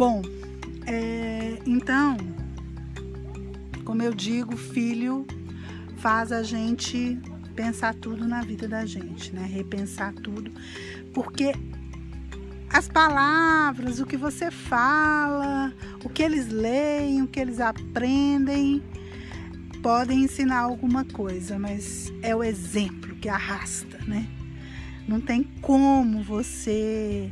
Bom, é, então, como eu digo, filho faz a gente pensar tudo na vida da gente, né? Repensar tudo, porque as palavras, o que você fala, o que eles leem, o que eles aprendem, podem ensinar alguma coisa, mas é o exemplo que arrasta, né? Não tem como você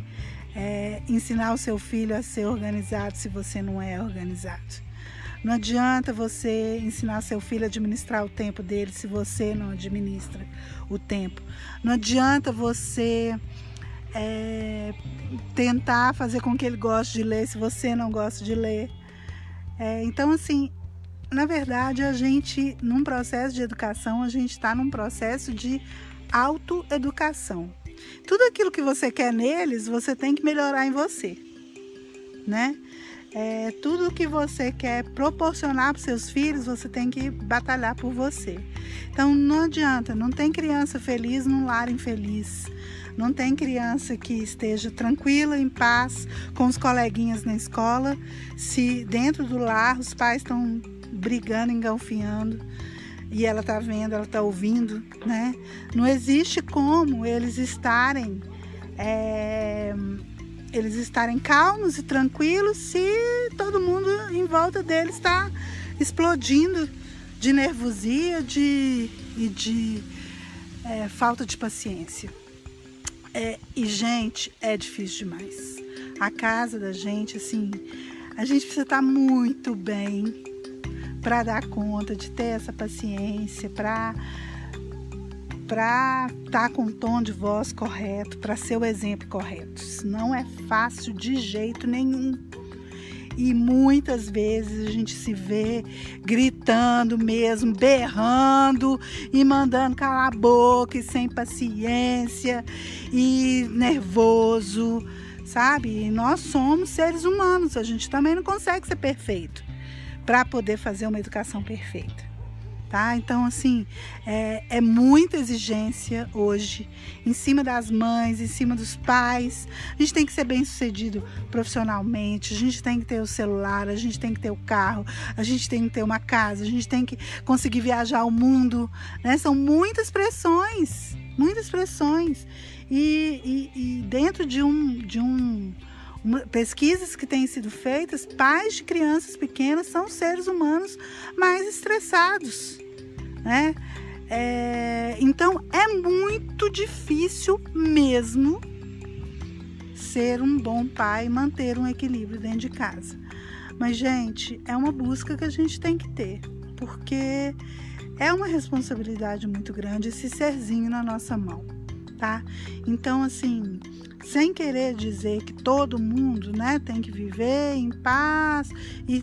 é, ensinar o seu filho a ser organizado se você não é organizado. Não adianta você ensinar seu filho a administrar o tempo dele se você não administra o tempo. Não adianta você é, tentar fazer com que ele goste de ler se você não gosta de ler. É, então, assim, na verdade, a gente, num processo de educação, a gente está num processo de autoeducação. Tudo aquilo que você quer neles, você tem que melhorar em você, né? É, tudo que você quer proporcionar para seus filhos, você tem que batalhar por você. Então não adianta, não tem criança feliz num lar infeliz. Não tem criança que esteja tranquila, em paz, com os coleguinhas na escola, se dentro do lar os pais estão brigando, engalfinhando e ela tá vendo, ela tá ouvindo, né? Não existe como eles estarem é, eles estarem calmos e tranquilos se todo mundo em volta deles está explodindo de nervosia de, e de é, falta de paciência. É, e, gente, é difícil demais. A casa da gente, assim, a gente precisa estar muito bem para dar conta de ter essa paciência, para para estar tá com o tom de voz correto, para ser o exemplo correto. Isso não é fácil de jeito nenhum. E muitas vezes a gente se vê gritando mesmo, berrando e mandando calar a boca e sem paciência e nervoso, sabe? E nós somos seres humanos, a gente também não consegue ser perfeito para poder fazer uma educação perfeita. Tá? Então, assim, é, é, muita exigência hoje em cima das mães, em cima dos pais. A gente tem que ser bem sucedido profissionalmente, a gente tem que ter o celular, a gente tem que ter o carro, a gente tem que ter uma casa, a gente tem que conseguir viajar o mundo. Né? São muitas pressões, muitas pressões. E, e, e dentro de um, de um pesquisas que têm sido feitas, pais de crianças pequenas são seres humanos mais estressados, né? É, então é muito difícil mesmo ser um bom pai manter um equilíbrio dentro de casa. Mas, gente, é uma busca que a gente tem que ter, porque é uma responsabilidade muito grande esse serzinho na nossa mão, tá? Então, assim, sem querer dizer que todo mundo né, tem que viver em paz. E,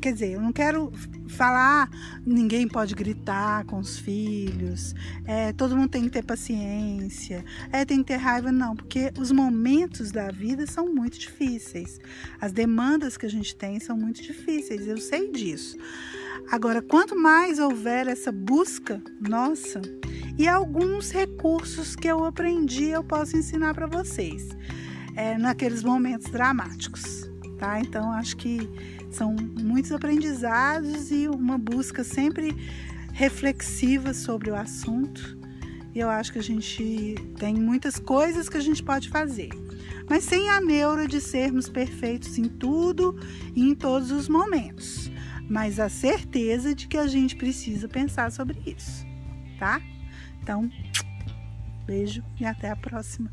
quer dizer, eu não quero falar ninguém pode gritar com os filhos, é, todo mundo tem que ter paciência, é, tem que ter raiva, não, porque os momentos da vida são muito difíceis. As demandas que a gente tem são muito difíceis, eu sei disso. Agora, quanto mais houver essa busca nossa, e alguns recursos que eu aprendi eu posso ensinar para vocês é, naqueles momentos dramáticos, tá? Então acho que são muitos aprendizados e uma busca sempre reflexiva sobre o assunto. E eu acho que a gente tem muitas coisas que a gente pode fazer, mas sem a neura de sermos perfeitos em tudo e em todos os momentos, mas a certeza de que a gente precisa pensar sobre isso, tá? Então, beijo e até a próxima.